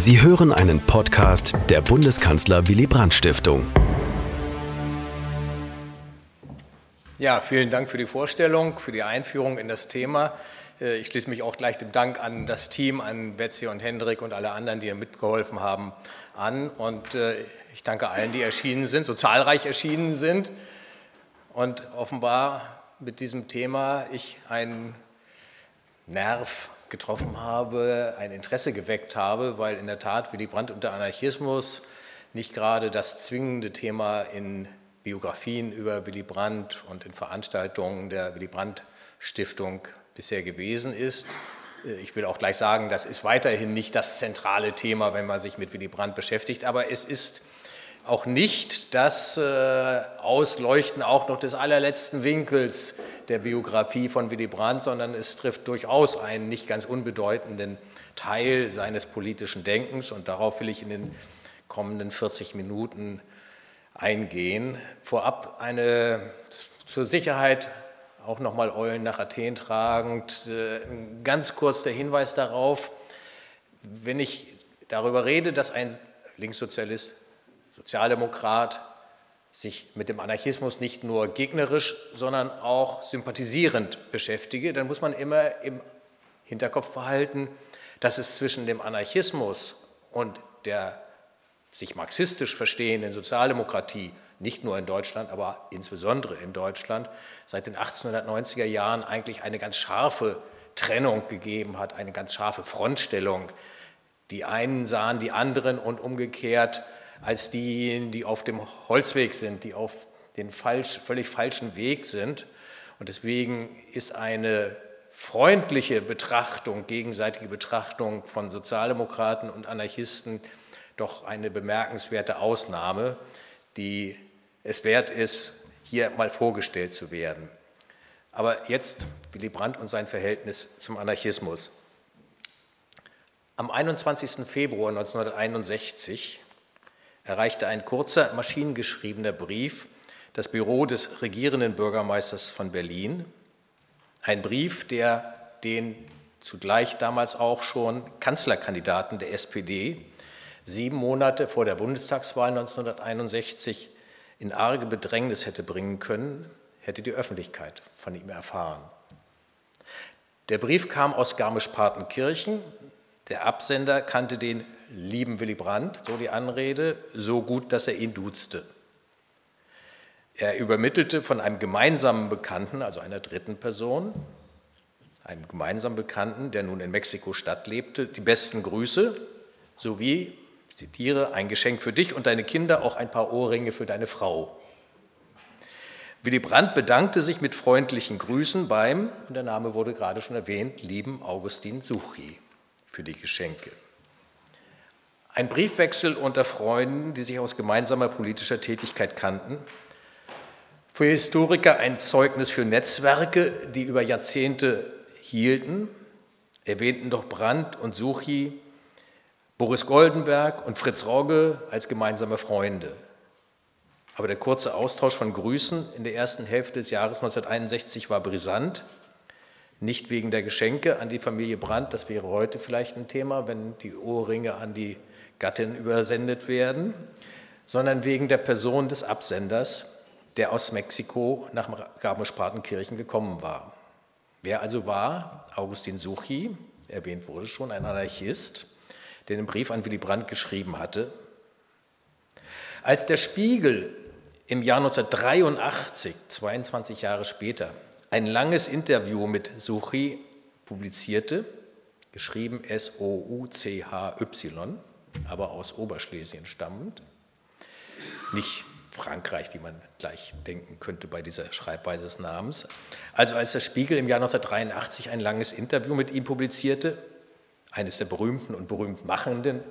Sie hören einen Podcast der Bundeskanzler Willy Brandt Stiftung. Ja, vielen Dank für die Vorstellung, für die Einführung in das Thema. Äh, ich schließe mich auch gleich dem Dank an das Team, an Betsy und Hendrik und alle anderen, die mitgeholfen haben, an. Und äh, ich danke allen, die erschienen sind, so zahlreich erschienen sind. Und offenbar mit diesem Thema ich einen Nerv getroffen habe, ein Interesse geweckt habe, weil in der Tat Willy Brandt und der Anarchismus nicht gerade das zwingende Thema in Biografien über Willy Brandt und in Veranstaltungen der Willy Brandt Stiftung bisher gewesen ist. Ich will auch gleich sagen, das ist weiterhin nicht das zentrale Thema, wenn man sich mit Willy Brandt beschäftigt, aber es ist auch nicht das äh, Ausleuchten auch noch des allerletzten Winkels der Biografie von Willy Brandt, sondern es trifft durchaus einen nicht ganz unbedeutenden Teil seines politischen Denkens und darauf will ich in den kommenden 40 Minuten eingehen. Vorab eine zur Sicherheit auch nochmal Eulen nach Athen tragend, äh, ganz kurz der Hinweis darauf, wenn ich darüber rede, dass ein Linkssozialist Sozialdemokrat sich mit dem Anarchismus nicht nur gegnerisch, sondern auch sympathisierend beschäftige, dann muss man immer im Hinterkopf behalten, dass es zwischen dem Anarchismus und der sich marxistisch verstehenden Sozialdemokratie nicht nur in Deutschland, aber insbesondere in Deutschland seit den 1890er Jahren eigentlich eine ganz scharfe Trennung gegeben hat, eine ganz scharfe Frontstellung. Die einen sahen die anderen und umgekehrt als diejenigen, die auf dem Holzweg sind, die auf den falsch, völlig falschen Weg sind. Und deswegen ist eine freundliche Betrachtung, gegenseitige Betrachtung von Sozialdemokraten und Anarchisten doch eine bemerkenswerte Ausnahme, die es wert ist, hier mal vorgestellt zu werden. Aber jetzt Willy Brandt und sein Verhältnis zum Anarchismus. Am 21. Februar 1961 erreichte ein kurzer, maschinengeschriebener Brief das Büro des regierenden Bürgermeisters von Berlin. Ein Brief, der den zugleich damals auch schon Kanzlerkandidaten der SPD sieben Monate vor der Bundestagswahl 1961 in arge Bedrängnis hätte bringen können, hätte die Öffentlichkeit von ihm erfahren. Der Brief kam aus Garmisch-Partenkirchen. Der Absender kannte den lieben Willy Brandt, so die Anrede, so gut, dass er ihn duzte. Er übermittelte von einem gemeinsamen Bekannten, also einer dritten Person, einem gemeinsamen Bekannten, der nun in Mexiko-Stadt lebte, die besten Grüße sowie, ich zitiere, ein Geschenk für dich und deine Kinder, auch ein paar Ohrringe für deine Frau. Willy Brandt bedankte sich mit freundlichen Grüßen beim, und der Name wurde gerade schon erwähnt, lieben Augustin Suchi für die Geschenke. Ein Briefwechsel unter Freunden, die sich aus gemeinsamer politischer Tätigkeit kannten. Für Historiker ein Zeugnis für Netzwerke, die über Jahrzehnte hielten, erwähnten doch Brandt und Suchi, Boris Goldenberg und Fritz Rogge als gemeinsame Freunde. Aber der kurze Austausch von Grüßen in der ersten Hälfte des Jahres 1961 war brisant. Nicht wegen der Geschenke an die Familie Brandt, das wäre heute vielleicht ein Thema, wenn die Ohrringe an die Gattin übersendet werden, sondern wegen der Person des Absenders, der aus Mexiko nach Garmisch-Partenkirchen gekommen war. Wer also war Augustin Suchi, erwähnt wurde schon, ein Anarchist, der den Brief an Willy Brandt geschrieben hatte. Als der Spiegel im Jahr 1983, 22 Jahre später, ein langes Interview mit Suchi publizierte, geschrieben S-O-U-C-H-Y, aber aus Oberschlesien stammend. Nicht Frankreich, wie man gleich denken könnte bei dieser Schreibweise des Namens. Also als der Spiegel im Jahr 1983 ein langes Interview mit ihm publizierte, eines der berühmten und berühmt machenden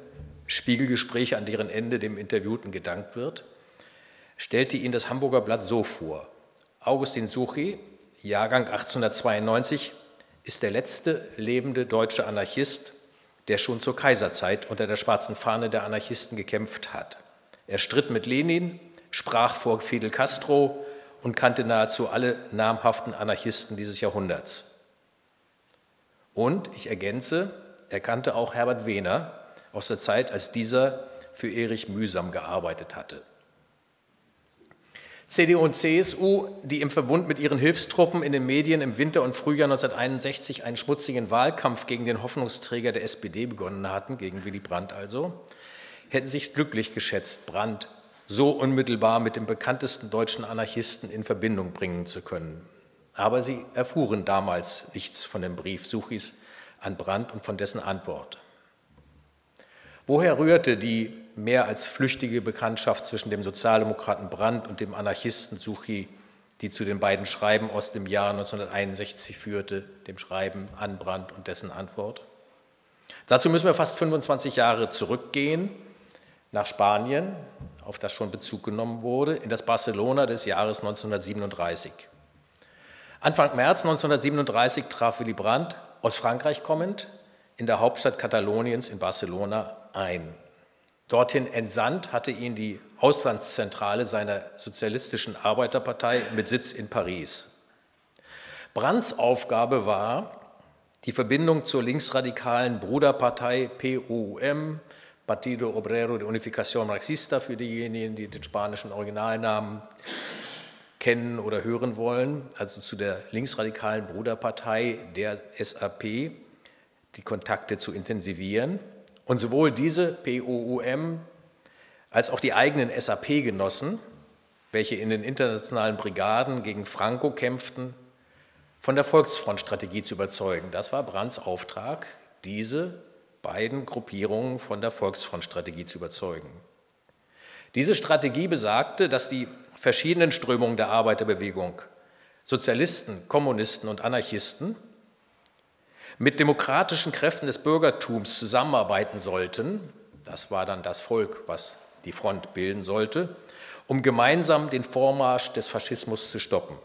Spiegelgespräche, an deren Ende dem Interviewten gedankt wird, stellte ihn das Hamburger Blatt so vor. Augustin Suchi, Jahrgang 1892, ist der letzte lebende deutsche Anarchist, der schon zur Kaiserzeit unter der schwarzen Fahne der Anarchisten gekämpft hat. Er stritt mit Lenin, sprach vor Fidel Castro und kannte nahezu alle namhaften Anarchisten dieses Jahrhunderts. Und, ich ergänze, er kannte auch Herbert Wehner, aus der Zeit, als dieser für Erich Mühsam gearbeitet hatte. CDU und CSU, die im Verbund mit ihren Hilfstruppen in den Medien im Winter und Frühjahr 1961 einen schmutzigen Wahlkampf gegen den Hoffnungsträger der SPD begonnen hatten, gegen Willy Brandt also, hätten sich glücklich geschätzt, Brandt so unmittelbar mit dem bekanntesten deutschen Anarchisten in Verbindung bringen zu können. Aber sie erfuhren damals nichts von dem Brief Suchis an Brandt und von dessen Antwort. Woher rührte die mehr als flüchtige Bekanntschaft zwischen dem Sozialdemokraten Brandt und dem Anarchisten Suchi, die zu den beiden Schreiben aus dem Jahr 1961 führte, dem Schreiben an Brandt und dessen Antwort? Dazu müssen wir fast 25 Jahre zurückgehen, nach Spanien, auf das schon Bezug genommen wurde, in das Barcelona des Jahres 1937. Anfang März 1937 traf Willy Brandt, aus Frankreich kommend, in der Hauptstadt Kataloniens in Barcelona ein. Dorthin entsandt hatte ihn die Auslandszentrale seiner sozialistischen Arbeiterpartei mit Sitz in Paris. Brandts Aufgabe war, die Verbindung zur linksradikalen Bruderpartei PUM, Partido Obrero de Unificación Marxista, für diejenigen, die den spanischen Originalnamen kennen oder hören wollen, also zu der linksradikalen Bruderpartei der SAP, die Kontakte zu intensivieren. Und sowohl diese POUM als auch die eigenen SAP-Genossen, welche in den internationalen Brigaden gegen Franco kämpften, von der Volksfrontstrategie zu überzeugen. Das war Brandts Auftrag, diese beiden Gruppierungen von der Volksfrontstrategie zu überzeugen. Diese Strategie besagte, dass die verschiedenen Strömungen der Arbeiterbewegung, Sozialisten, Kommunisten und Anarchisten, mit demokratischen Kräften des Bürgertums zusammenarbeiten sollten, das war dann das Volk, was die Front bilden sollte, um gemeinsam den Vormarsch des Faschismus zu stoppen.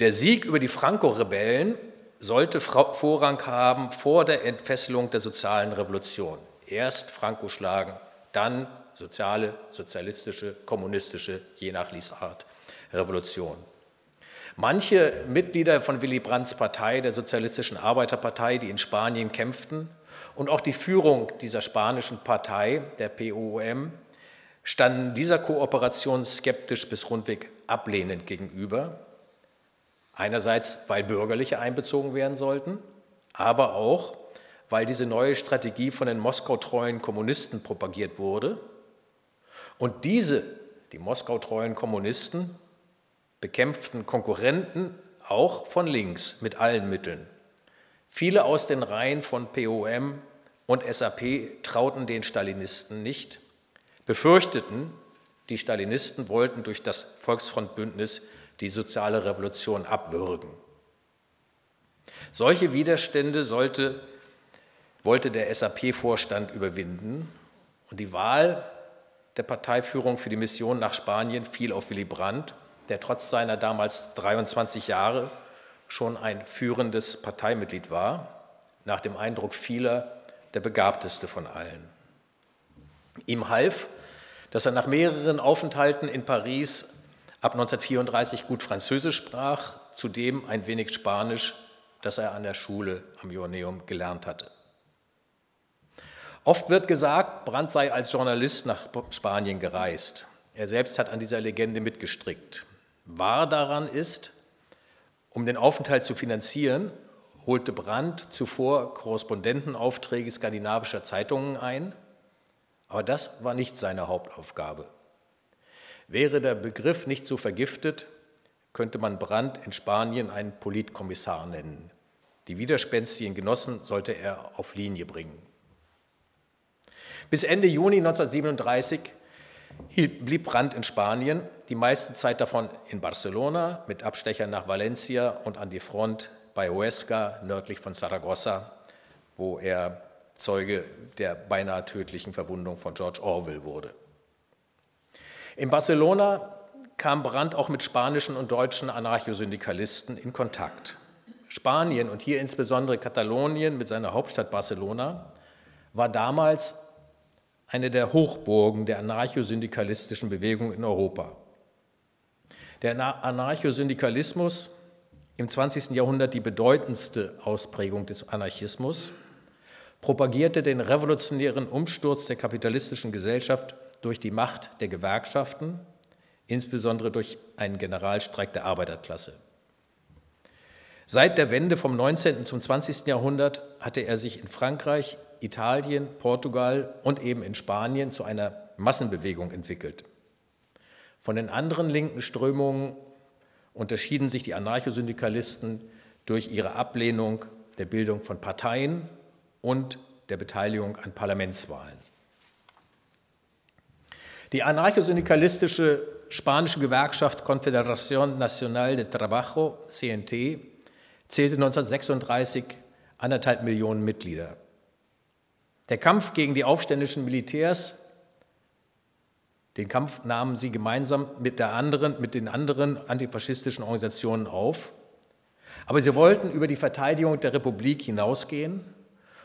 Der Sieg über die Franco-Rebellen sollte Vorrang haben vor der Entfesselung der sozialen Revolution. Erst Franco schlagen, dann soziale, sozialistische, kommunistische, je nach Lesart, Revolution. Manche Mitglieder von Willy Brandts Partei, der Sozialistischen Arbeiterpartei, die in Spanien kämpften, und auch die Führung dieser spanischen Partei, der POM, standen dieser Kooperation skeptisch bis rundweg ablehnend gegenüber. Einerseits, weil Bürgerliche einbezogen werden sollten, aber auch, weil diese neue Strategie von den Moskau-treuen Kommunisten propagiert wurde. Und diese, die Moskau-treuen Kommunisten, bekämpften Konkurrenten auch von links mit allen Mitteln. Viele aus den Reihen von POM und SAP trauten den Stalinisten nicht, befürchteten, die Stalinisten wollten durch das Volksfrontbündnis die soziale Revolution abwürgen. Solche Widerstände sollte, wollte der SAP-Vorstand überwinden und die Wahl der Parteiführung für die Mission nach Spanien fiel auf Willy Brandt, der trotz seiner damals 23 Jahre schon ein führendes Parteimitglied war, nach dem Eindruck vieler der begabteste von allen. Ihm half, dass er nach mehreren Aufenthalten in Paris ab 1934 gut Französisch sprach, zudem ein wenig Spanisch, das er an der Schule am Joanneum gelernt hatte. Oft wird gesagt, Brandt sei als Journalist nach Spanien gereist. Er selbst hat an dieser Legende mitgestrickt. Wahr daran ist, um den Aufenthalt zu finanzieren, holte Brandt zuvor Korrespondentenaufträge skandinavischer Zeitungen ein, aber das war nicht seine Hauptaufgabe. Wäre der Begriff nicht so vergiftet, könnte man Brandt in Spanien einen Politkommissar nennen. Die widerspenstigen Genossen sollte er auf Linie bringen. Bis Ende Juni 1937 blieb Brandt in Spanien, die meiste Zeit davon in Barcelona mit Abstechern nach Valencia und an die Front bei Huesca nördlich von Saragossa, wo er Zeuge der beinahe tödlichen Verwundung von George Orwell wurde. In Barcelona kam Brandt auch mit spanischen und deutschen Anarchosyndikalisten in Kontakt. Spanien und hier insbesondere Katalonien mit seiner Hauptstadt Barcelona war damals eine der Hochburgen der anarchosyndikalistischen Bewegung in Europa. Der Anarchosyndikalismus, im 20. Jahrhundert die bedeutendste Ausprägung des Anarchismus, propagierte den revolutionären Umsturz der kapitalistischen Gesellschaft durch die Macht der Gewerkschaften, insbesondere durch einen Generalstreik der Arbeiterklasse. Seit der Wende vom 19. zum 20. Jahrhundert hatte er sich in Frankreich, Italien, Portugal und eben in Spanien zu einer Massenbewegung entwickelt. Von den anderen linken Strömungen unterschieden sich die Anarchosyndikalisten durch ihre Ablehnung der Bildung von Parteien und der Beteiligung an Parlamentswahlen. Die anarchosyndikalistische spanische Gewerkschaft Confederación Nacional de Trabajo, CNT, zählte 1936 anderthalb Millionen Mitglieder. Der Kampf gegen die aufständischen Militärs, den Kampf nahmen sie gemeinsam mit, anderen, mit den anderen antifaschistischen Organisationen auf. Aber sie wollten über die Verteidigung der Republik hinausgehen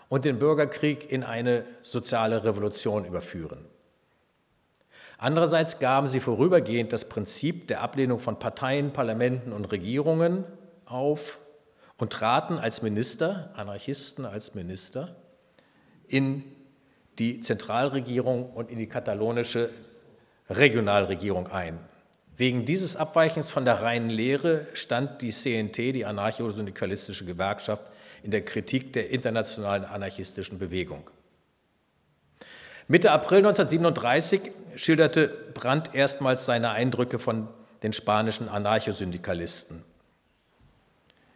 und den Bürgerkrieg in eine soziale Revolution überführen. Andererseits gaben sie vorübergehend das Prinzip der Ablehnung von Parteien, Parlamenten und Regierungen auf und traten als Minister, Anarchisten als Minister, in die Zentralregierung und in die katalonische Regionalregierung ein. Wegen dieses Abweichens von der reinen Lehre stand die CNT, die anarcho-syndikalistische Gewerkschaft, in der Kritik der internationalen anarchistischen Bewegung. Mitte April 1937 schilderte Brandt erstmals seine Eindrücke von den spanischen Anarchosyndikalisten.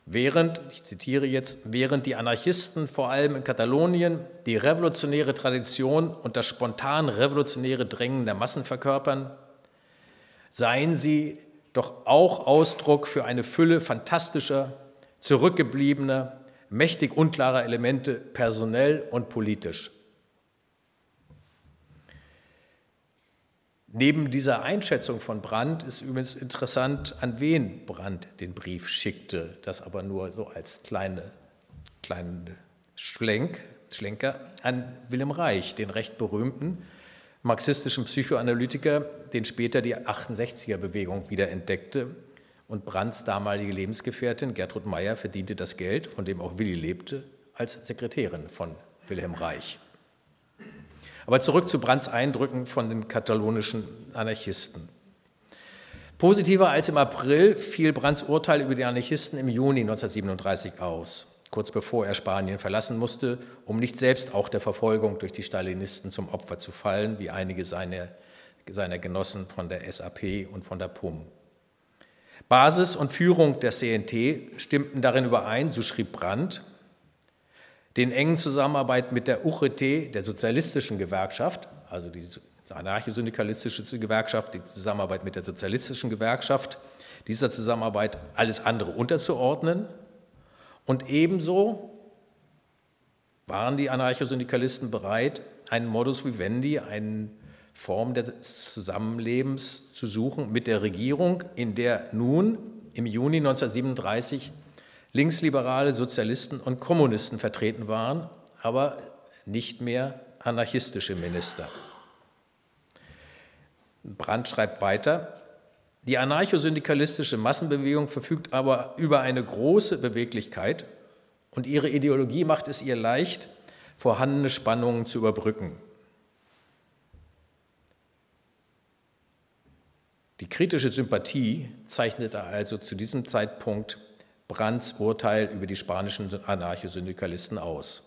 Während, ich zitiere jetzt, während die Anarchisten vor allem in Katalonien die revolutionäre Tradition und das spontan revolutionäre Drängen der Massen verkörpern, seien sie doch auch Ausdruck für eine Fülle fantastischer, zurückgebliebener, mächtig unklarer Elemente personell und politisch. Neben dieser Einschätzung von Brandt ist übrigens interessant, an wen Brandt den Brief schickte. Das aber nur so als kleine, kleinen Schlenk, Schlenker an Wilhelm Reich, den recht berühmten marxistischen Psychoanalytiker, den später die 68er-Bewegung wiederentdeckte. Und Brandts damalige Lebensgefährtin Gertrud Meyer verdiente das Geld, von dem auch Willi lebte, als Sekretärin von Wilhelm Reich. Aber zurück zu Brandts Eindrücken von den katalonischen Anarchisten. Positiver als im April fiel Brandts Urteil über die Anarchisten im Juni 1937 aus, kurz bevor er Spanien verlassen musste, um nicht selbst auch der Verfolgung durch die Stalinisten zum Opfer zu fallen, wie einige seiner, seiner Genossen von der SAP und von der PUM. Basis und Führung der CNT stimmten darin überein, so schrieb Brandt, den engen Zusammenarbeit mit der UGT, der sozialistischen Gewerkschaft, also die anarchosyndikalistische Gewerkschaft, die Zusammenarbeit mit der sozialistischen Gewerkschaft, dieser Zusammenarbeit alles andere unterzuordnen. Und ebenso waren die Anarchosyndikalisten bereit, einen Modus vivendi, eine Form des Zusammenlebens zu suchen mit der Regierung, in der nun im Juni 1937 linksliberale Sozialisten und Kommunisten vertreten waren, aber nicht mehr anarchistische Minister. Brandt schreibt weiter, die anarchosyndikalistische Massenbewegung verfügt aber über eine große Beweglichkeit und ihre Ideologie macht es ihr leicht, vorhandene Spannungen zu überbrücken. Die kritische Sympathie zeichnete also zu diesem Zeitpunkt Brandts Urteil über die spanischen Anarchosyndikalisten aus.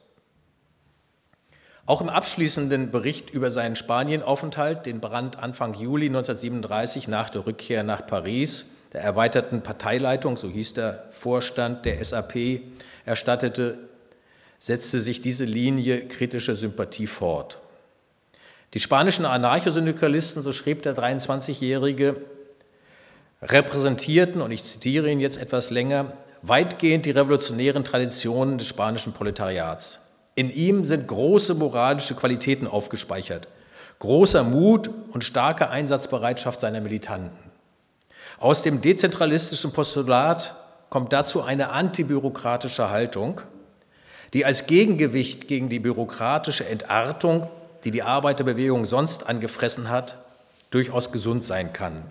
Auch im abschließenden Bericht über seinen Spanienaufenthalt, den Brandt Anfang Juli 1937 nach der Rückkehr nach Paris der erweiterten Parteileitung, so hieß der Vorstand der SAP, erstattete, setzte sich diese Linie kritischer Sympathie fort. Die spanischen Anarchosyndikalisten, so schrieb der 23-Jährige, repräsentierten, und ich zitiere ihn jetzt etwas länger, weitgehend die revolutionären Traditionen des spanischen Proletariats. In ihm sind große moralische Qualitäten aufgespeichert, großer Mut und starke Einsatzbereitschaft seiner Militanten. Aus dem dezentralistischen Postulat kommt dazu eine antibürokratische Haltung, die als Gegengewicht gegen die bürokratische Entartung, die die Arbeiterbewegung sonst angefressen hat, durchaus gesund sein kann.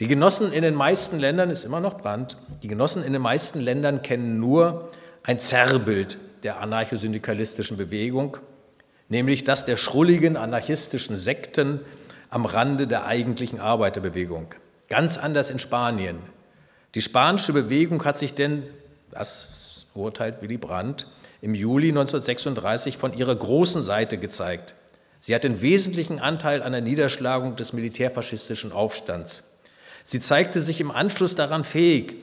Die Genossen in den meisten Ländern, ist immer noch Brand, die Genossen in den meisten Ländern kennen nur ein Zerrbild der anarchosyndikalistischen Bewegung, nämlich das der schrulligen anarchistischen Sekten am Rande der eigentlichen Arbeiterbewegung. Ganz anders in Spanien. Die spanische Bewegung hat sich denn, das urteilt Willy Brandt, im Juli 1936 von ihrer großen Seite gezeigt. Sie hat den wesentlichen Anteil an der Niederschlagung des militärfaschistischen Aufstands. Sie zeigte sich im Anschluss daran fähig,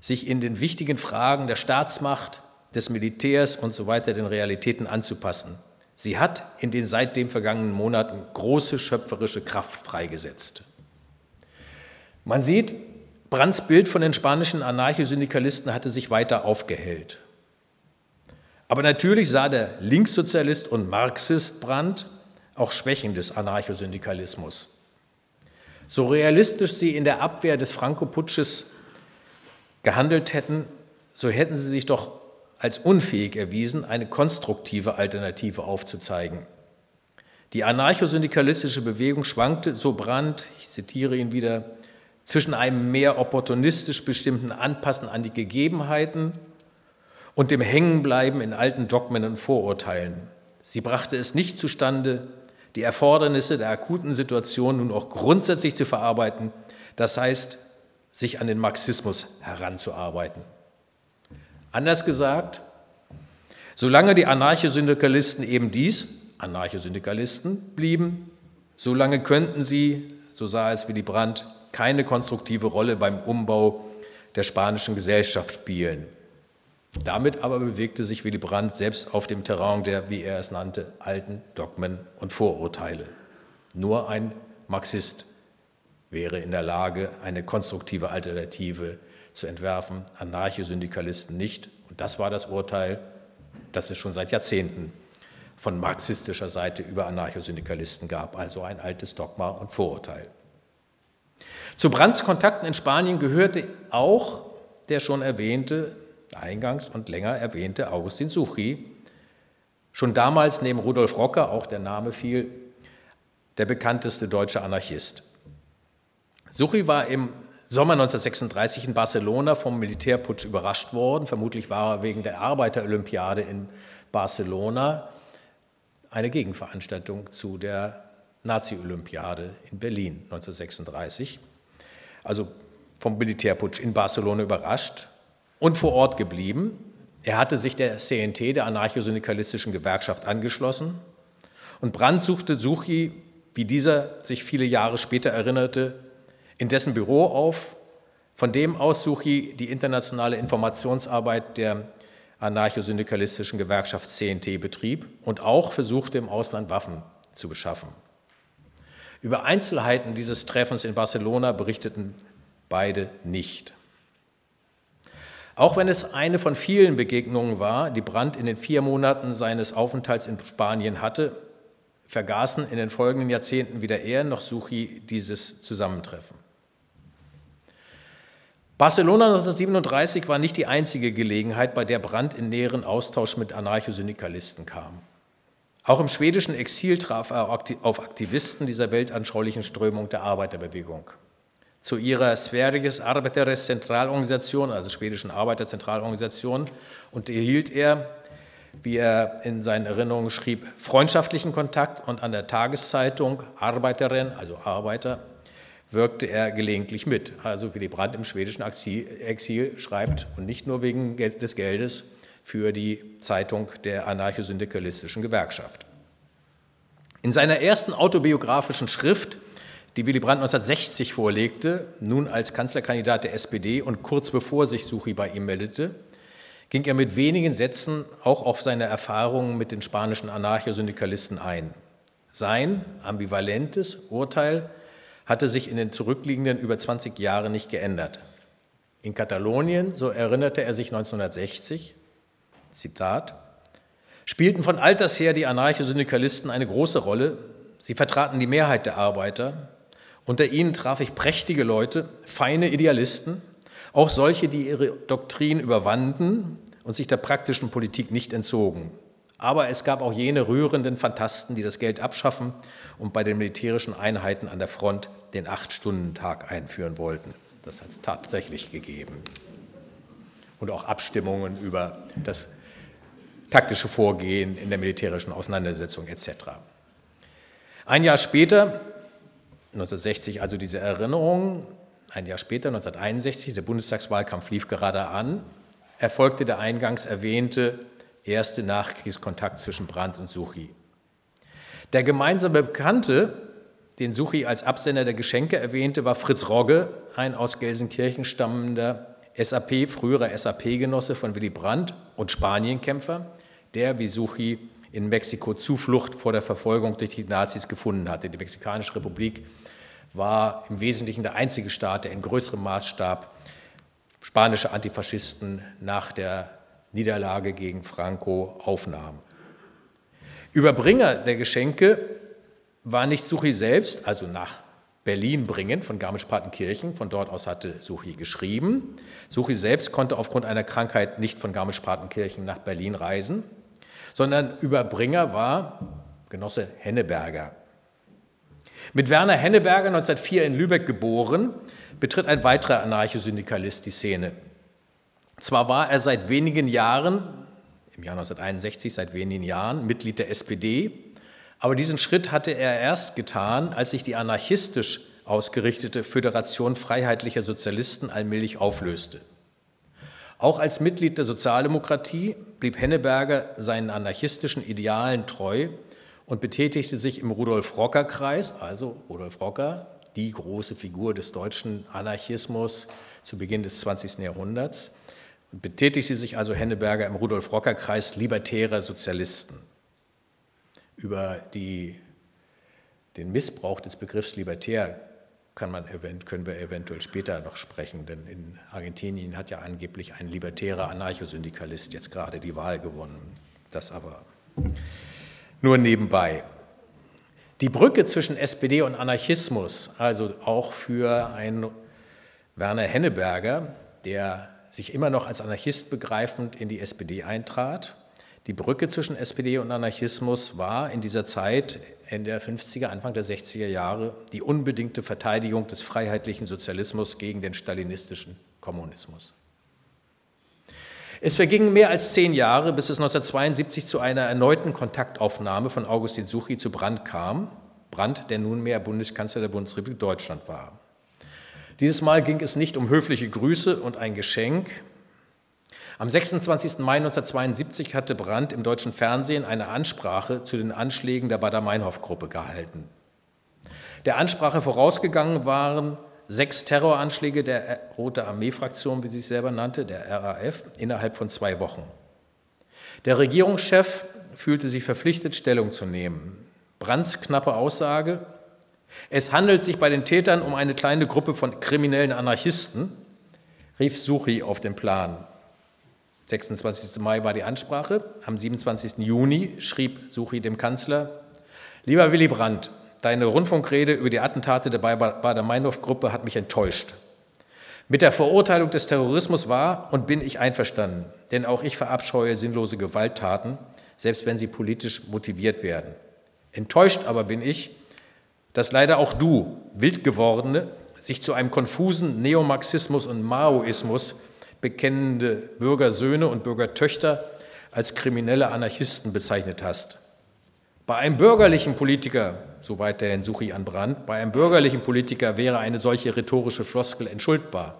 sich in den wichtigen Fragen der Staatsmacht, des Militärs und so weiter den Realitäten anzupassen. Sie hat in den seitdem vergangenen Monaten große schöpferische Kraft freigesetzt. Man sieht, Brands Bild von den spanischen Anarchosyndikalisten hatte sich weiter aufgehellt. Aber natürlich sah der Linkssozialist und Marxist Brandt auch Schwächen des Anarchosyndikalismus. So realistisch sie in der Abwehr des Franco-Putsches gehandelt hätten, so hätten sie sich doch als unfähig erwiesen, eine konstruktive Alternative aufzuzeigen. Die anarchosyndikalistische Bewegung schwankte, so Brandt, ich zitiere ihn wieder, zwischen einem mehr opportunistisch bestimmten Anpassen an die Gegebenheiten und dem Hängenbleiben in alten Dogmen und Vorurteilen. Sie brachte es nicht zustande, die Erfordernisse der akuten Situation nun auch grundsätzlich zu verarbeiten, das heißt, sich an den Marxismus heranzuarbeiten. Anders gesagt, solange die Anarchosyndikalisten eben dies, Anarchosyndikalisten, blieben, solange könnten sie, so sah es Willy Brandt, keine konstruktive Rolle beim Umbau der spanischen Gesellschaft spielen. Damit aber bewegte sich Willy Brandt selbst auf dem Terrain der, wie er es nannte, alten Dogmen und Vorurteile. Nur ein Marxist wäre in der Lage, eine konstruktive Alternative zu entwerfen, Anarchosyndikalisten nicht. Und das war das Urteil, das es schon seit Jahrzehnten von marxistischer Seite über Anarchosyndikalisten gab, also ein altes Dogma und Vorurteil. Zu Brandts Kontakten in Spanien gehörte auch der schon erwähnte eingangs und länger erwähnte Augustin Suchi, schon damals neben Rudolf Rocker, auch der Name fiel, der bekannteste deutsche Anarchist. Suchi war im Sommer 1936 in Barcelona vom Militärputsch überrascht worden. Vermutlich war er wegen der Arbeiterolympiade in Barcelona eine Gegenveranstaltung zu der Nazi-Olympiade in Berlin 1936. Also vom Militärputsch in Barcelona überrascht und vor Ort geblieben. Er hatte sich der CNT, der anarchosyndikalistischen Gewerkschaft, angeschlossen. Und Brandt suchte Suchi, wie dieser sich viele Jahre später erinnerte, in dessen Büro auf, von dem aus Suchi die internationale Informationsarbeit der anarchosyndikalistischen Gewerkschaft CNT betrieb und auch versuchte, im Ausland Waffen zu beschaffen. Über Einzelheiten dieses Treffens in Barcelona berichteten beide nicht. Auch wenn es eine von vielen Begegnungen war, die Brandt in den vier Monaten seines Aufenthalts in Spanien hatte, vergaßen in den folgenden Jahrzehnten weder er noch Suchi dieses Zusammentreffen. Barcelona 1937 war nicht die einzige Gelegenheit, bei der Brandt in näheren Austausch mit Anarchosyndikalisten kam. Auch im schwedischen Exil traf er auf Aktivisten dieser weltanschaulichen Strömung der Arbeiterbewegung zu ihrer Sveriges Arbeiteres Zentralorganisation, also schwedischen Arbeiterzentralorganisation, und erhielt er, wie er in seinen Erinnerungen schrieb, freundschaftlichen Kontakt und an der Tageszeitung Arbeiterin, also Arbeiter, wirkte er gelegentlich mit. Also Willy Brandt im schwedischen Exil schreibt und nicht nur wegen des Geldes für die Zeitung der anarchosyndikalistischen Gewerkschaft. In seiner ersten autobiografischen Schrift die Willy Brandt 1960 vorlegte, nun als Kanzlerkandidat der SPD und kurz bevor sich Suchi bei ihm meldete, ging er mit wenigen Sätzen auch auf seine Erfahrungen mit den spanischen Anarchosyndikalisten ein. Sein ambivalentes Urteil hatte sich in den zurückliegenden über 20 Jahren nicht geändert. In Katalonien, so erinnerte er sich 1960, Zitat, spielten von alters her die Anarchosyndikalisten eine große Rolle. Sie vertraten die Mehrheit der Arbeiter, unter ihnen traf ich prächtige Leute, feine Idealisten, auch solche, die ihre Doktrin überwanden und sich der praktischen Politik nicht entzogen. Aber es gab auch jene rührenden Fantasten, die das Geld abschaffen und bei den militärischen Einheiten an der Front den Acht-Stunden-Tag einführen wollten. Das hat es tatsächlich gegeben. Und auch Abstimmungen über das taktische Vorgehen in der militärischen Auseinandersetzung etc. Ein Jahr später, 1960 also diese Erinnerung, ein Jahr später, 1961, der Bundestagswahlkampf lief gerade an, erfolgte der eingangs erwähnte erste Nachkriegskontakt zwischen Brandt und Suchi. Der gemeinsame Bekannte, den Suchi als Absender der Geschenke erwähnte, war Fritz Rogge, ein aus Gelsenkirchen stammender SAP, früherer SAP-Genosse von Willy Brandt und Spanienkämpfer, der wie Suchi in Mexiko Zuflucht vor der Verfolgung durch die Nazis gefunden hatte. Die Mexikanische Republik war im Wesentlichen der einzige Staat, der in größerem Maßstab spanische Antifaschisten nach der Niederlage gegen Franco aufnahm. Überbringer der Geschenke war nicht Suchi selbst, also nach Berlin bringen von Garmisch-Partenkirchen. Von dort aus hatte Suchi geschrieben. Suchi selbst konnte aufgrund einer Krankheit nicht von Garmisch-Partenkirchen nach Berlin reisen, sondern Überbringer war Genosse Henneberger. Mit Werner Henneberger, 1904 in Lübeck geboren, betritt ein weiterer Anarchosyndikalist die Szene. Zwar war er seit wenigen Jahren, im Jahr 1961 seit wenigen Jahren, Mitglied der SPD, aber diesen Schritt hatte er erst getan, als sich die anarchistisch ausgerichtete Föderation freiheitlicher Sozialisten allmählich auflöste. Auch als Mitglied der Sozialdemokratie blieb Henneberger seinen anarchistischen Idealen treu und betätigte sich im Rudolf-Rocker-Kreis, also Rudolf Rocker, die große Figur des deutschen Anarchismus zu Beginn des 20. Jahrhunderts, und betätigte sich also Henneberger im Rudolf-Rocker-Kreis libertärer Sozialisten über die, den Missbrauch des Begriffs libertär kann man, können wir eventuell später noch sprechen, denn in Argentinien hat ja angeblich ein libertärer Anarchosyndikalist jetzt gerade die Wahl gewonnen. Das aber nur nebenbei. Die Brücke zwischen SPD und Anarchismus, also auch für einen Werner Henneberger, der sich immer noch als Anarchist begreifend in die SPD eintrat die Brücke zwischen SPD und Anarchismus war in dieser Zeit, Ende der 50er, Anfang der 60er Jahre, die unbedingte Verteidigung des freiheitlichen Sozialismus gegen den stalinistischen Kommunismus. Es vergingen mehr als zehn Jahre, bis es 1972 zu einer erneuten Kontaktaufnahme von Augustin Suchi zu Brandt kam. Brandt, der nunmehr Bundeskanzler der Bundesrepublik Deutschland war. Dieses Mal ging es nicht um höfliche Grüße und ein Geschenk, am 26. Mai 1972 hatte Brandt im deutschen Fernsehen eine Ansprache zu den Anschlägen der Bader-Meinhof-Gruppe gehalten. Der Ansprache vorausgegangen waren sechs Terroranschläge der Rote Armee-Fraktion, wie sie sich selber nannte, der RAF, innerhalb von zwei Wochen. Der Regierungschef fühlte sich verpflichtet, Stellung zu nehmen. Brandts knappe Aussage, es handelt sich bei den Tätern um eine kleine Gruppe von kriminellen Anarchisten, rief Suchi auf den Plan. 26. Mai war die Ansprache. Am 27. Juni schrieb Suchi dem Kanzler, Lieber Willy Brandt, deine Rundfunkrede über die Attentate der Bader-Meinhof-Gruppe hat mich enttäuscht. Mit der Verurteilung des Terrorismus war und bin ich einverstanden, denn auch ich verabscheue sinnlose Gewalttaten, selbst wenn sie politisch motiviert werden. Enttäuscht aber bin ich, dass leider auch du, wild gewordene, sich zu einem konfusen Neomarxismus und Maoismus bekennende Bürgersöhne und Bürgertöchter als kriminelle Anarchisten bezeichnet hast. Bei einem bürgerlichen Politiker, soweit der Herrn Suchi an Brandt, bei einem bürgerlichen Politiker wäre eine solche rhetorische Floskel entschuldbar.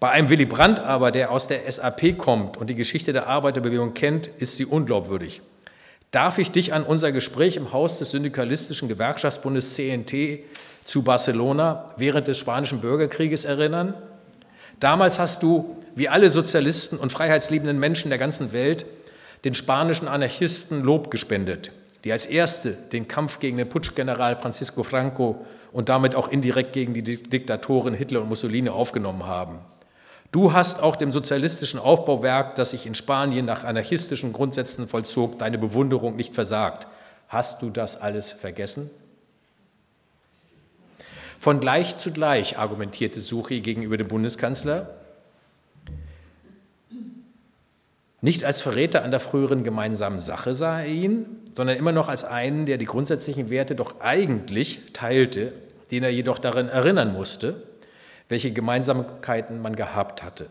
Bei einem Willy Brandt aber, der aus der SAP kommt und die Geschichte der Arbeiterbewegung kennt, ist sie unglaubwürdig. Darf ich dich an unser Gespräch im Haus des Syndikalistischen Gewerkschaftsbundes CNT zu Barcelona während des Spanischen Bürgerkrieges erinnern? Damals hast du wie alle Sozialisten und freiheitsliebenden Menschen der ganzen Welt, den spanischen Anarchisten Lob gespendet, die als erste den Kampf gegen den Putschgeneral Francisco Franco und damit auch indirekt gegen die Diktatoren Hitler und Mussolini aufgenommen haben. Du hast auch dem sozialistischen Aufbauwerk, das sich in Spanien nach anarchistischen Grundsätzen vollzog, deine Bewunderung nicht versagt. Hast du das alles vergessen? Von gleich zu gleich argumentierte Suchi gegenüber dem Bundeskanzler Nicht als Verräter an der früheren gemeinsamen Sache sah er ihn, sondern immer noch als einen, der die grundsätzlichen Werte doch eigentlich teilte, den er jedoch daran erinnern musste, welche Gemeinsamkeiten man gehabt hatte.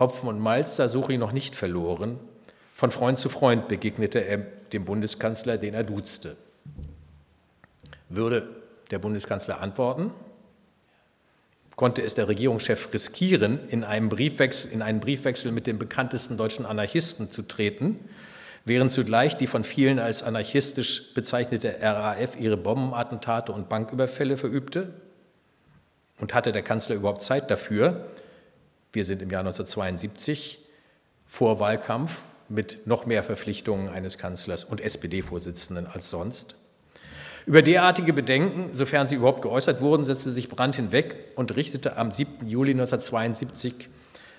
Hopfen und Malz sah Suchi noch nicht verloren, Von Freund zu Freund begegnete er dem Bundeskanzler, den er duzte. Würde der Bundeskanzler antworten? Konnte es der Regierungschef riskieren, in, einem Briefwechsel, in einen Briefwechsel mit dem bekanntesten deutschen Anarchisten zu treten, während zugleich die von vielen als anarchistisch bezeichnete RAF ihre Bombenattentate und Banküberfälle verübte? Und hatte der Kanzler überhaupt Zeit dafür? Wir sind im Jahr 1972 vor Wahlkampf mit noch mehr Verpflichtungen eines Kanzlers und SPD-Vorsitzenden als sonst. Über derartige Bedenken, sofern sie überhaupt geäußert wurden, setzte sich Brandt hinweg und richtete am 7. Juli 1972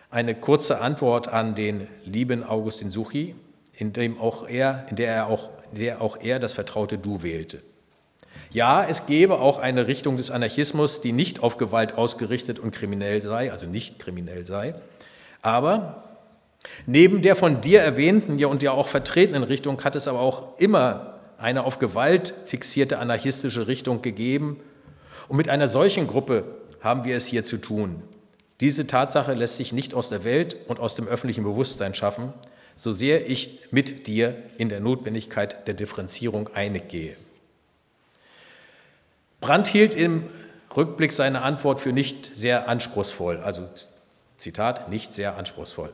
eine kurze Antwort an den lieben Augustin Suchi, in, dem auch er, in der, er auch, der auch er das vertraute Du wählte. Ja, es gäbe auch eine Richtung des Anarchismus, die nicht auf Gewalt ausgerichtet und kriminell sei, also nicht kriminell sei, aber Neben der von dir erwähnten ja und ja auch vertretenen Richtung hat es aber auch immer eine auf Gewalt fixierte anarchistische Richtung gegeben. Und mit einer solchen Gruppe haben wir es hier zu tun. Diese Tatsache lässt sich nicht aus der Welt und aus dem öffentlichen Bewusstsein schaffen, so sehr ich mit dir in der Notwendigkeit der Differenzierung einig gehe. Brandt hielt im Rückblick seine Antwort für nicht sehr anspruchsvoll, also Zitat, nicht sehr anspruchsvoll.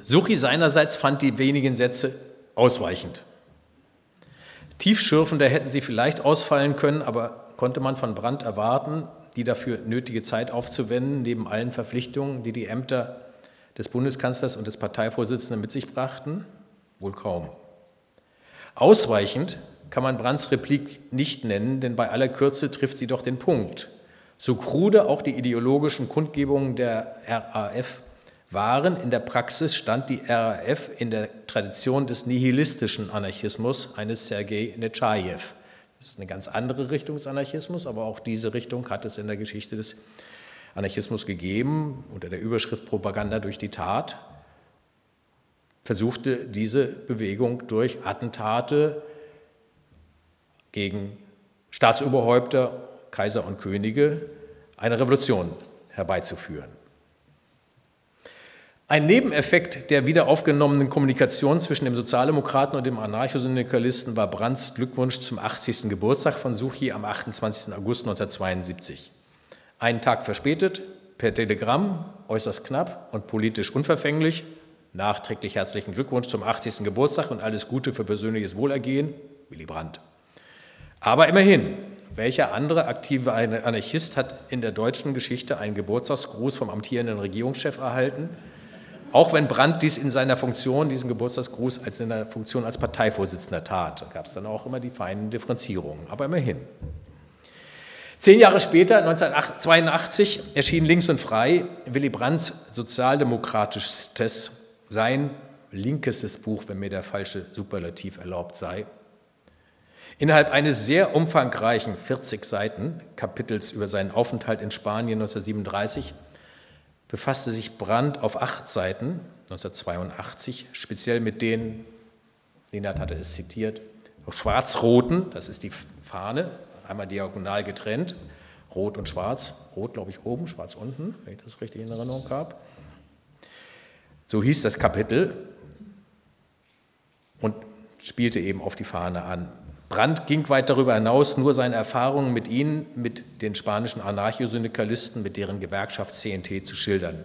Suchi seinerseits fand die wenigen Sätze ausweichend. Tiefschürfender hätten sie vielleicht ausfallen können, aber konnte man von Brandt erwarten, die dafür nötige Zeit aufzuwenden, neben allen Verpflichtungen, die die Ämter des Bundeskanzlers und des Parteivorsitzenden mit sich brachten? Wohl kaum. Ausweichend kann man Brandts Replik nicht nennen, denn bei aller Kürze trifft sie doch den Punkt. So krude auch die ideologischen Kundgebungen der RAF waren. In der Praxis stand die RAF in der Tradition des nihilistischen Anarchismus eines Sergei Netschajew. Das ist eine ganz andere Richtung des Anarchismus, aber auch diese Richtung hat es in der Geschichte des Anarchismus gegeben, unter der Überschrift Propaganda durch die Tat, versuchte diese Bewegung durch Attentate gegen Staatsoberhäupter, Kaiser und Könige eine Revolution herbeizuführen. Ein Nebeneffekt der wiederaufgenommenen Kommunikation zwischen dem Sozialdemokraten und dem Anarchosyndikalisten war Brandts Glückwunsch zum 80. Geburtstag von Suchi am 28. August 1972. Einen Tag verspätet, per Telegramm, äußerst knapp und politisch unverfänglich, nachträglich herzlichen Glückwunsch zum 80. Geburtstag und alles Gute für persönliches Wohlergehen, Willy Brandt. Aber immerhin, welcher andere aktive Anarchist hat in der deutschen Geschichte einen Geburtstagsgruß vom amtierenden Regierungschef erhalten? Auch wenn Brandt dies in seiner Funktion, diesen Geburtstagsgruß, als in der Funktion als Parteivorsitzender tat, gab es dann auch immer die feinen Differenzierungen, aber immerhin. Zehn Jahre später, 1982, erschien Links und Frei Willy Brandts sozialdemokratischstes, sein linkestes Buch, wenn mir der falsche Superlativ erlaubt sei. Innerhalb eines sehr umfangreichen 40 Seiten Kapitels über seinen Aufenthalt in Spanien 1937 befasste sich Brandt auf acht Seiten 1982 speziell mit den, Linhard hatte es zitiert, schwarz-roten, das ist die Fahne, einmal diagonal getrennt, rot und schwarz, rot glaube ich oben, schwarz unten, wenn ich das richtig in Erinnerung habe. So hieß das Kapitel und spielte eben auf die Fahne an. Brandt ging weit darüber hinaus, nur seine Erfahrungen mit ihnen, mit den spanischen Anarchosyndikalisten, mit deren Gewerkschaft CNT zu schildern.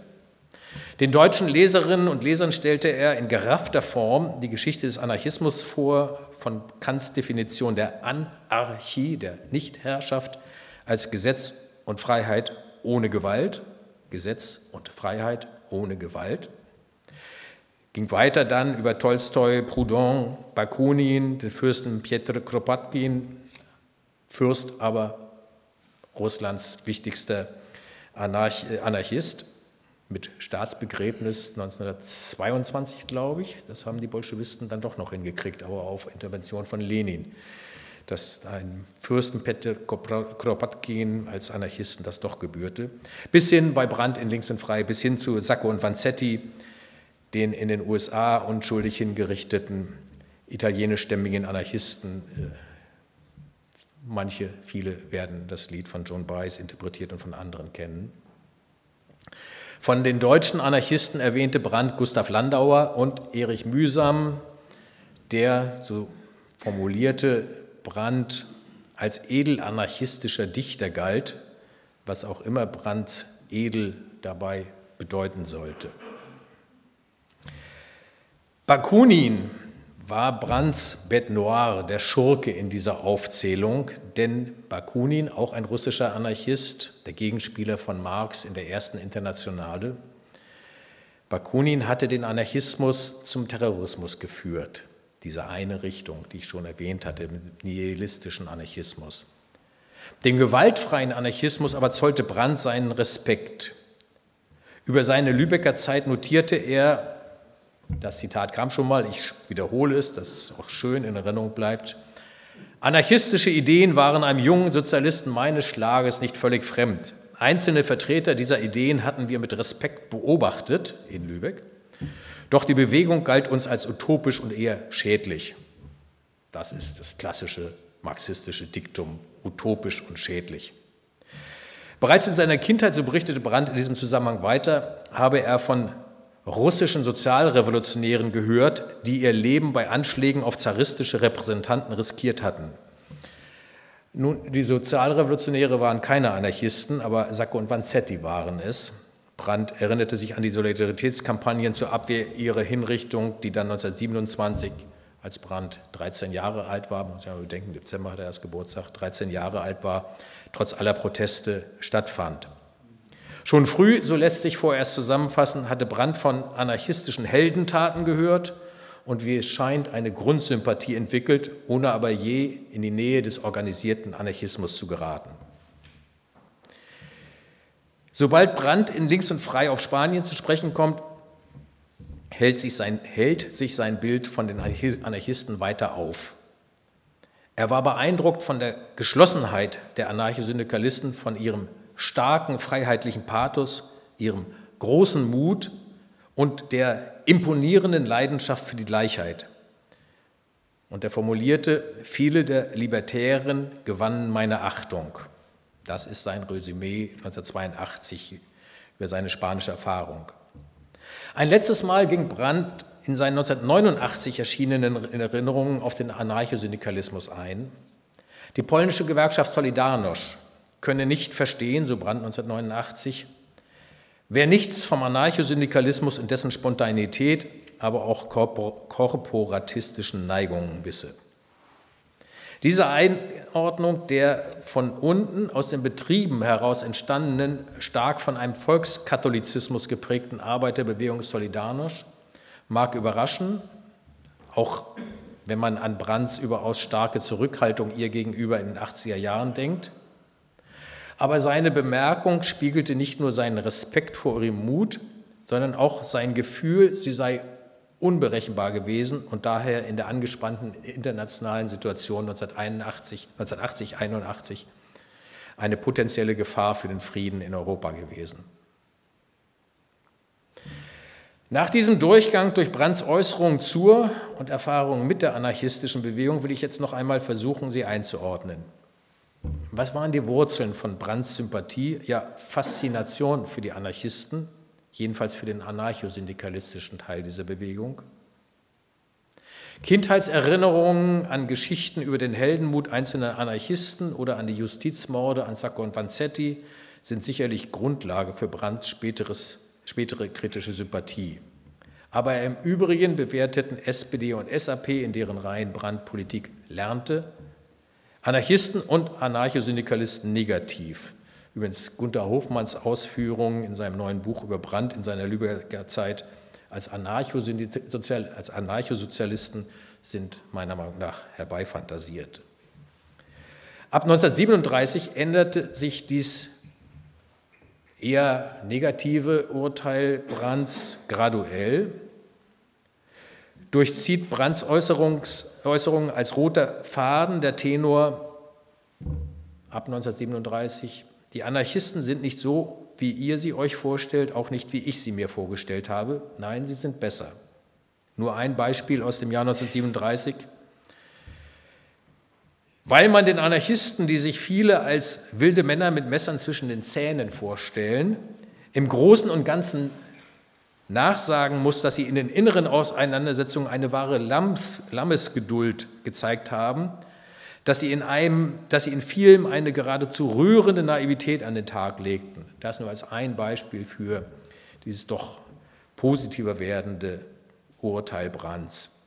Den deutschen Leserinnen und Lesern stellte er in geraffter Form die Geschichte des Anarchismus vor, von Kants Definition der Anarchie, der Nichtherrschaft, als Gesetz und Freiheit ohne Gewalt, Gesetz und Freiheit ohne Gewalt, ging weiter dann über Tolstoi, Proudhon, Bakunin, den Fürsten Pietr Kropotkin, Fürst, aber Russlands wichtigster Anarch Anarchist mit Staatsbegräbnis 1922, glaube ich. Das haben die Bolschewisten dann doch noch hingekriegt, aber auf Intervention von Lenin. Dass ein Fürsten Petr Kropotkin als Anarchisten das doch gebührte. Bis hin bei Brandt in Links und Frei, bis hin zu Sacco und Vanzetti, den in den USA unschuldig hingerichteten italienischstämmigen Anarchisten. Äh, manche, viele werden das Lied von John Baez interpretiert und von anderen kennen. Von den deutschen Anarchisten erwähnte Brandt Gustav Landauer und Erich Mühsam, der, so formulierte Brandt, als edelanarchistischer Dichter galt, was auch immer Brandts edel dabei bedeuten sollte. Bakunin war Brandts Bête Noire, der Schurke in dieser Aufzählung, denn Bakunin, auch ein russischer Anarchist, der Gegenspieler von Marx in der ersten Internationale, Bakunin hatte den Anarchismus zum Terrorismus geführt, diese eine Richtung, die ich schon erwähnt hatte, mit nihilistischen Anarchismus. Dem gewaltfreien Anarchismus aber zollte Brandt seinen Respekt. Über seine Lübecker Zeit notierte er, das Zitat kam schon mal, ich wiederhole es, dass es auch schön in Erinnerung bleibt. Anarchistische Ideen waren einem jungen Sozialisten meines Schlages nicht völlig fremd. Einzelne Vertreter dieser Ideen hatten wir mit Respekt beobachtet in Lübeck, doch die Bewegung galt uns als utopisch und eher schädlich. Das ist das klassische marxistische Diktum, utopisch und schädlich. Bereits in seiner Kindheit, so berichtete Brandt in diesem Zusammenhang weiter, habe er von russischen Sozialrevolutionären gehört, die ihr Leben bei Anschlägen auf zaristische Repräsentanten riskiert hatten. Nun, die Sozialrevolutionäre waren keine Anarchisten, aber Sacco und Vanzetti waren es. Brandt erinnerte sich an die Solidaritätskampagnen zur Abwehr ihrer Hinrichtung, die dann 1927, als Brandt 13 Jahre alt war, muss mal bedenken, Dezember hat er erst Geburtstag, 13 Jahre alt war, trotz aller Proteste stattfand. Schon früh, so lässt sich vorerst zusammenfassen, hatte Brandt von anarchistischen Heldentaten gehört und wie es scheint eine Grundsympathie entwickelt, ohne aber je in die Nähe des organisierten Anarchismus zu geraten. Sobald Brandt in Links und Frei auf Spanien zu sprechen kommt, hält sich sein, hält sich sein Bild von den Anarchisten weiter auf. Er war beeindruckt von der Geschlossenheit der Anarchosyndikalisten, von ihrem starken freiheitlichen Pathos, ihrem großen Mut und der imponierenden Leidenschaft für die Gleichheit. Und er formulierte, viele der Libertären gewannen meine Achtung. Das ist sein Resümee 1982 über seine spanische Erfahrung. Ein letztes Mal ging Brandt in seinen 1989 erschienenen Erinnerungen auf den Anarchosyndikalismus ein. Die polnische Gewerkschaft Solidarność könne nicht verstehen, so Brandt 1989, wer nichts vom Anarchosyndikalismus und dessen Spontanität, aber auch korporatistischen Neigungen wisse. Diese Einordnung der von unten aus den Betrieben heraus entstandenen, stark von einem Volkskatholizismus geprägten Arbeiterbewegung Solidarność mag überraschen, auch wenn man an Brandts überaus starke Zurückhaltung ihr gegenüber in den 80er Jahren denkt. Aber seine Bemerkung spiegelte nicht nur seinen Respekt vor ihrem Mut, sondern auch sein Gefühl, sie sei unberechenbar gewesen und daher in der angespannten internationalen Situation 1981, 1980, 81 eine potenzielle Gefahr für den Frieden in Europa gewesen. Nach diesem Durchgang durch Brands Äußerungen zur und Erfahrungen mit der anarchistischen Bewegung will ich jetzt noch einmal versuchen, sie einzuordnen. Was waren die Wurzeln von Brandts Sympathie, ja Faszination für die Anarchisten, jedenfalls für den anarchosyndikalistischen Teil dieser Bewegung? Kindheitserinnerungen an Geschichten über den Heldenmut einzelner Anarchisten oder an die Justizmorde an Sacco und Vanzetti sind sicherlich Grundlage für Brandts späteres, spätere kritische Sympathie. Aber im Übrigen bewerteten SPD und SAP, in deren Reihen Brandt Politik lernte, Anarchisten und Anarchosyndikalisten negativ. Übrigens Gunther Hofmanns Ausführungen in seinem neuen Buch über Brandt in seiner Lübecker Zeit als, als Anarchosozialisten sind meiner Meinung nach herbeifantasiert. Ab 1937 änderte sich dies eher negative Urteil Brandts graduell durchzieht Brandts Äußerungen als roter Faden der Tenor ab 1937. Die Anarchisten sind nicht so, wie ihr sie euch vorstellt, auch nicht, wie ich sie mir vorgestellt habe. Nein, sie sind besser. Nur ein Beispiel aus dem Jahr 1937. Weil man den Anarchisten, die sich viele als wilde Männer mit Messern zwischen den Zähnen vorstellen, im Großen und Ganzen nachsagen muss, dass sie in den inneren Auseinandersetzungen eine wahre Lamms, Lammesgeduld gezeigt haben, dass sie, in einem, dass sie in vielem eine geradezu rührende Naivität an den Tag legten. Das nur als ein Beispiel für dieses doch positiver werdende Urteil Brands.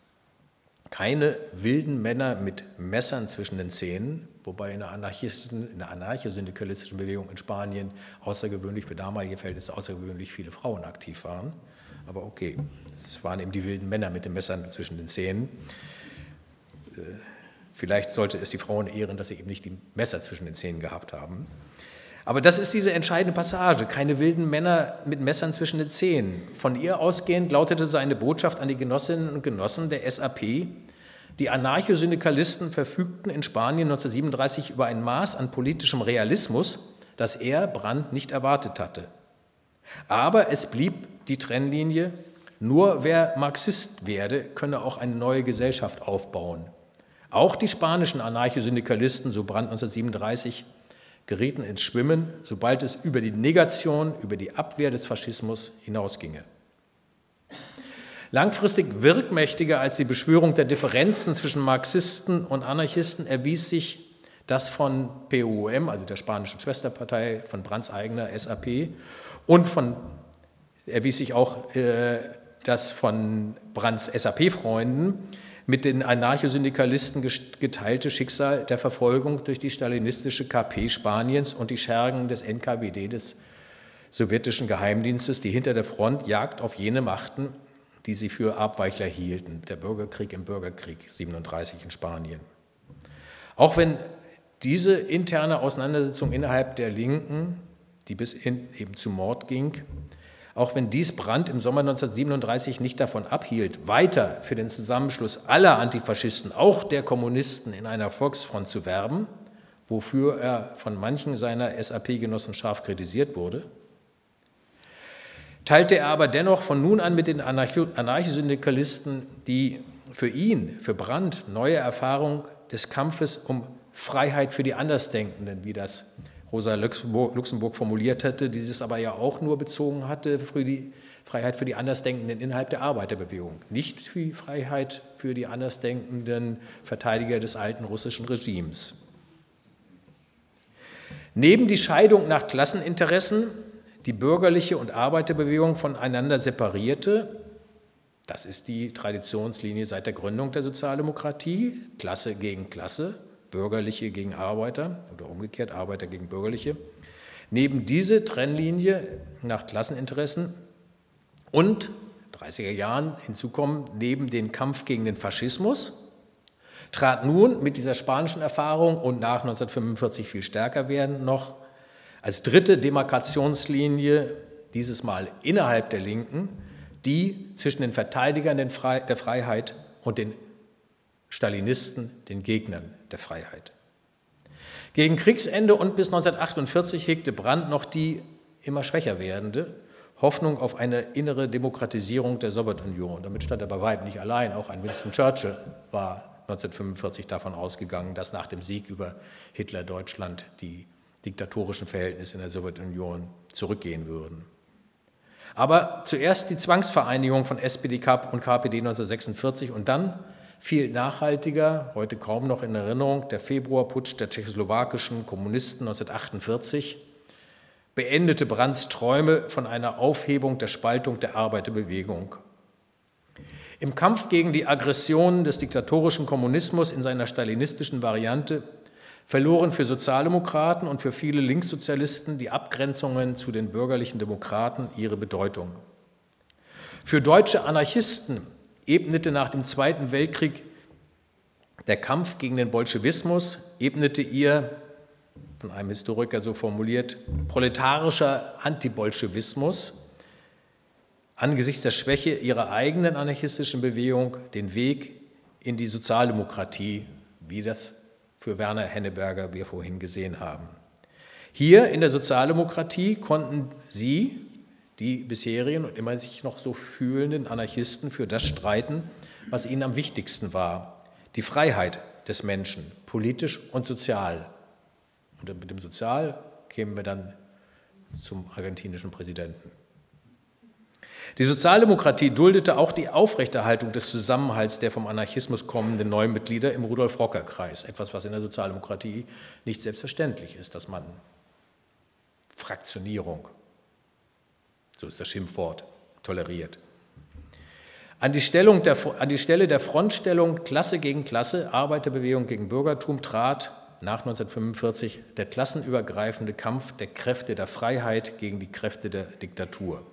Keine wilden Männer mit Messern zwischen den Zähnen, wobei in der, Anarchisten, in der anarchosyndikalistischen Bewegung in Spanien außergewöhnlich für damalige Verhältnisse außergewöhnlich viele Frauen aktiv waren. Aber okay, es waren eben die wilden Männer mit den Messern zwischen den Zähnen. Äh, vielleicht sollte es die Frauen ehren, dass sie eben nicht die Messer zwischen den Zähnen gehabt haben. Aber das ist diese entscheidende Passage. Keine wilden Männer mit Messern zwischen den Zähnen. Von ihr ausgehend lautete seine Botschaft an die Genossinnen und Genossen der SAP. Die Anarchosyndikalisten verfügten in Spanien 1937 über ein Maß an politischem Realismus, das er, Brandt, nicht erwartet hatte. Aber es blieb die Trennlinie, nur wer Marxist werde, könne auch eine neue Gesellschaft aufbauen. Auch die spanischen Anarchosyndikalisten, so Brandt 1937, gerieten ins Schwimmen, sobald es über die Negation, über die Abwehr des Faschismus hinausginge. Langfristig wirkmächtiger als die Beschwörung der Differenzen zwischen Marxisten und Anarchisten erwies sich das von PUM, also der spanischen Schwesterpartei von Brands eigener SAP, und von, erwies sich auch äh, das von Brands SAP-Freunden, mit den Anarchosyndikalisten geteilte Schicksal der Verfolgung durch die stalinistische KP Spaniens und die Schergen des NKWD, des sowjetischen Geheimdienstes, die hinter der Front Jagd auf jene machten, die sie für Abweichler hielten. Der Bürgerkrieg im Bürgerkrieg 37 in Spanien. Auch wenn diese interne Auseinandersetzung innerhalb der Linken, die bis hin eben zu Mord ging, auch wenn dies Brandt im Sommer 1937 nicht davon abhielt, weiter für den Zusammenschluss aller Antifaschisten, auch der Kommunisten, in einer Volksfront zu werben, wofür er von manchen seiner SAP-Genossen scharf kritisiert wurde, teilte er aber dennoch von nun an mit den Anarchosyndikalisten die für ihn, für Brandt, neue Erfahrung des Kampfes um Freiheit für die Andersdenkenden, wie das Rosa Luxemburg formuliert hatte, dieses aber ja auch nur bezogen hatte für die Freiheit für die Andersdenkenden innerhalb der Arbeiterbewegung, nicht für die Freiheit für die Andersdenkenden Verteidiger des alten russischen Regimes. Neben die Scheidung nach Klasseninteressen, die bürgerliche und Arbeiterbewegung voneinander separierte, das ist die Traditionslinie seit der Gründung der Sozialdemokratie, Klasse gegen Klasse, Bürgerliche gegen Arbeiter oder umgekehrt Arbeiter gegen Bürgerliche. Neben diese Trennlinie nach Klasseninteressen und 30er Jahren hinzukommen, neben den Kampf gegen den Faschismus, trat nun mit dieser spanischen Erfahrung und nach 1945 viel stärker werden noch als dritte Demarkationslinie, dieses Mal innerhalb der Linken, die zwischen den Verteidigern der Freiheit und den Stalinisten, den Gegnern der Freiheit. Gegen Kriegsende und bis 1948 hegte Brandt noch die immer schwächer werdende Hoffnung auf eine innere Demokratisierung der Sowjetunion. Damit stand er bei weitem nicht allein. Auch ein Winston Churchill war 1945 davon ausgegangen, dass nach dem Sieg über Hitler-Deutschland die diktatorischen Verhältnisse in der Sowjetunion zurückgehen würden. Aber zuerst die Zwangsvereinigung von SPD und KPD 1946 und dann viel nachhaltiger, heute kaum noch in Erinnerung, der Februarputsch der tschechoslowakischen Kommunisten 1948 beendete Brandts Träume von einer Aufhebung der Spaltung der Arbeiterbewegung. Im Kampf gegen die Aggressionen des diktatorischen Kommunismus in seiner stalinistischen Variante verloren für Sozialdemokraten und für viele Linkssozialisten die Abgrenzungen zu den bürgerlichen Demokraten ihre Bedeutung. Für deutsche Anarchisten ebnete nach dem Zweiten Weltkrieg der Kampf gegen den Bolschewismus, ebnete ihr, von einem Historiker so formuliert, proletarischer Antibolschewismus angesichts der Schwäche ihrer eigenen anarchistischen Bewegung den Weg in die Sozialdemokratie, wie das für Werner Henneberger wir vorhin gesehen haben. Hier in der Sozialdemokratie konnten sie, die bisherigen und immer sich noch so fühlenden Anarchisten für das streiten, was ihnen am wichtigsten war, die Freiheit des Menschen, politisch und sozial. Und mit dem Sozial kämen wir dann zum argentinischen Präsidenten. Die Sozialdemokratie duldete auch die Aufrechterhaltung des Zusammenhalts der vom Anarchismus kommenden Neumitglieder im Rudolf-Rocker-Kreis. Etwas, was in der Sozialdemokratie nicht selbstverständlich ist, dass man Fraktionierung, so ist das Schimpfwort, toleriert. An die, Stellung der, an die Stelle der Frontstellung Klasse gegen Klasse, Arbeiterbewegung gegen Bürgertum trat nach 1945 der klassenübergreifende Kampf der Kräfte der Freiheit gegen die Kräfte der Diktatur.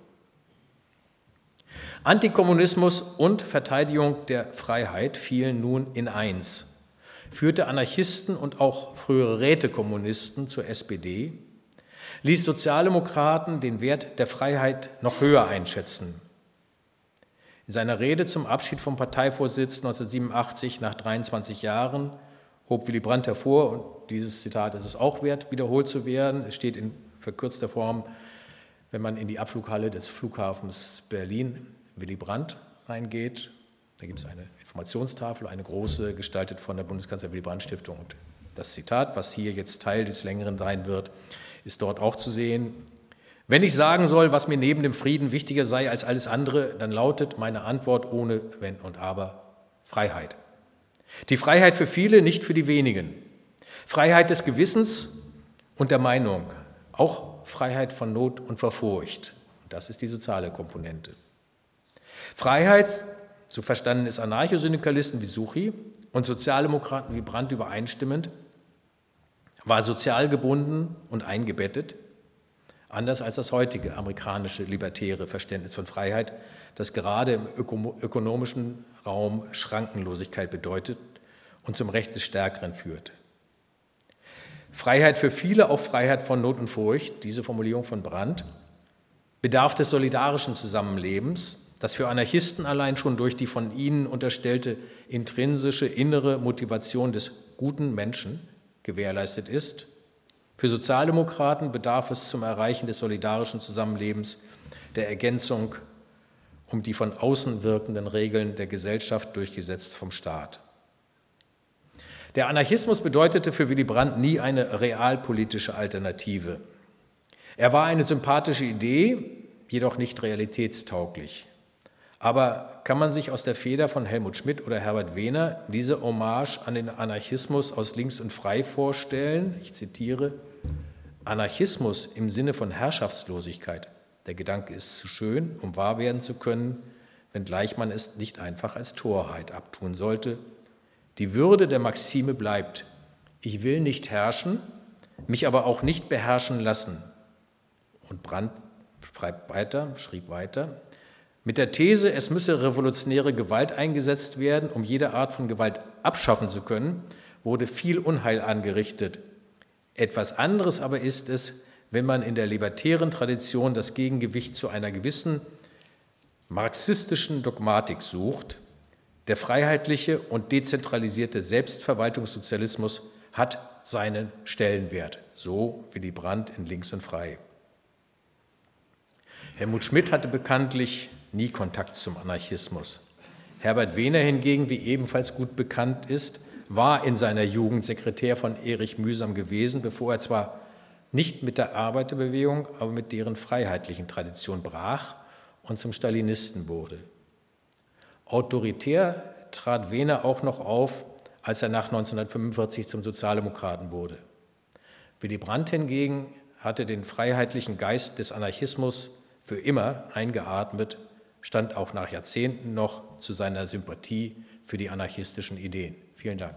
Antikommunismus und Verteidigung der Freiheit fielen nun in eins, führte Anarchisten und auch frühere Rätekommunisten zur SPD, ließ Sozialdemokraten den Wert der Freiheit noch höher einschätzen. In seiner Rede zum Abschied vom Parteivorsitz 1987 nach 23 Jahren hob Willy Brandt hervor, und dieses Zitat ist es auch wert, wiederholt zu werden. Es steht in verkürzter Form, wenn man in die Abflughalle des Flughafens Berlin Willy Brandt reingeht. Da gibt es eine Informationstafel, eine große, gestaltet von der Bundeskanzler Willy Brandt Stiftung. Und das Zitat, was hier jetzt Teil des Längeren sein wird, ist dort auch zu sehen. Wenn ich sagen soll, was mir neben dem Frieden wichtiger sei als alles andere, dann lautet meine Antwort ohne Wenn und Aber Freiheit. Die Freiheit für viele, nicht für die wenigen. Freiheit des Gewissens und der Meinung. Auch Freiheit von Not und vor Furcht. Das ist die soziale Komponente. Freiheit, so verstanden ist Anarchosyndikalisten wie Suchi und Sozialdemokraten wie Brandt übereinstimmend, war sozial gebunden und eingebettet, anders als das heutige amerikanische libertäre Verständnis von Freiheit, das gerade im ökonomischen Raum Schrankenlosigkeit bedeutet und zum Recht des Stärkeren führt. Freiheit für viele, auch Freiheit von Not und Furcht, diese Formulierung von Brandt, bedarf des solidarischen Zusammenlebens, das für Anarchisten allein schon durch die von ihnen unterstellte intrinsische innere Motivation des guten Menschen gewährleistet ist. Für Sozialdemokraten bedarf es zum Erreichen des solidarischen Zusammenlebens der Ergänzung um die von außen wirkenden Regeln der Gesellschaft durchgesetzt vom Staat. Der Anarchismus bedeutete für Willy Brandt nie eine realpolitische Alternative. Er war eine sympathische Idee, jedoch nicht realitätstauglich. Aber kann man sich aus der Feder von Helmut Schmidt oder Herbert Wehner diese Hommage an den Anarchismus aus Links und Frei vorstellen? Ich zitiere, Anarchismus im Sinne von Herrschaftslosigkeit. Der Gedanke ist zu schön, um wahr werden zu können, wenngleich man es nicht einfach als Torheit abtun sollte. Die Würde der Maxime bleibt. Ich will nicht herrschen, mich aber auch nicht beherrschen lassen. Und Brandt schreibt weiter, schrieb weiter, mit der These, es müsse revolutionäre Gewalt eingesetzt werden, um jede Art von Gewalt abschaffen zu können, wurde viel Unheil angerichtet. Etwas anderes aber ist es, wenn man in der libertären Tradition das Gegengewicht zu einer gewissen marxistischen Dogmatik sucht. Der freiheitliche und dezentralisierte Selbstverwaltungssozialismus hat seinen Stellenwert, so die Brandt in Links und Frei. Helmut Schmidt hatte bekanntlich nie Kontakt zum Anarchismus. Herbert Wehner hingegen, wie ebenfalls gut bekannt ist, war in seiner Jugend Sekretär von Erich Mühsam gewesen, bevor er zwar nicht mit der Arbeiterbewegung, aber mit deren freiheitlichen Tradition brach und zum Stalinisten wurde. Autoritär trat Wehner auch noch auf, als er nach 1945 zum Sozialdemokraten wurde. Willy Brandt hingegen hatte den freiheitlichen Geist des Anarchismus für immer eingeatmet stand auch nach Jahrzehnten noch zu seiner Sympathie für die anarchistischen Ideen. Vielen Dank.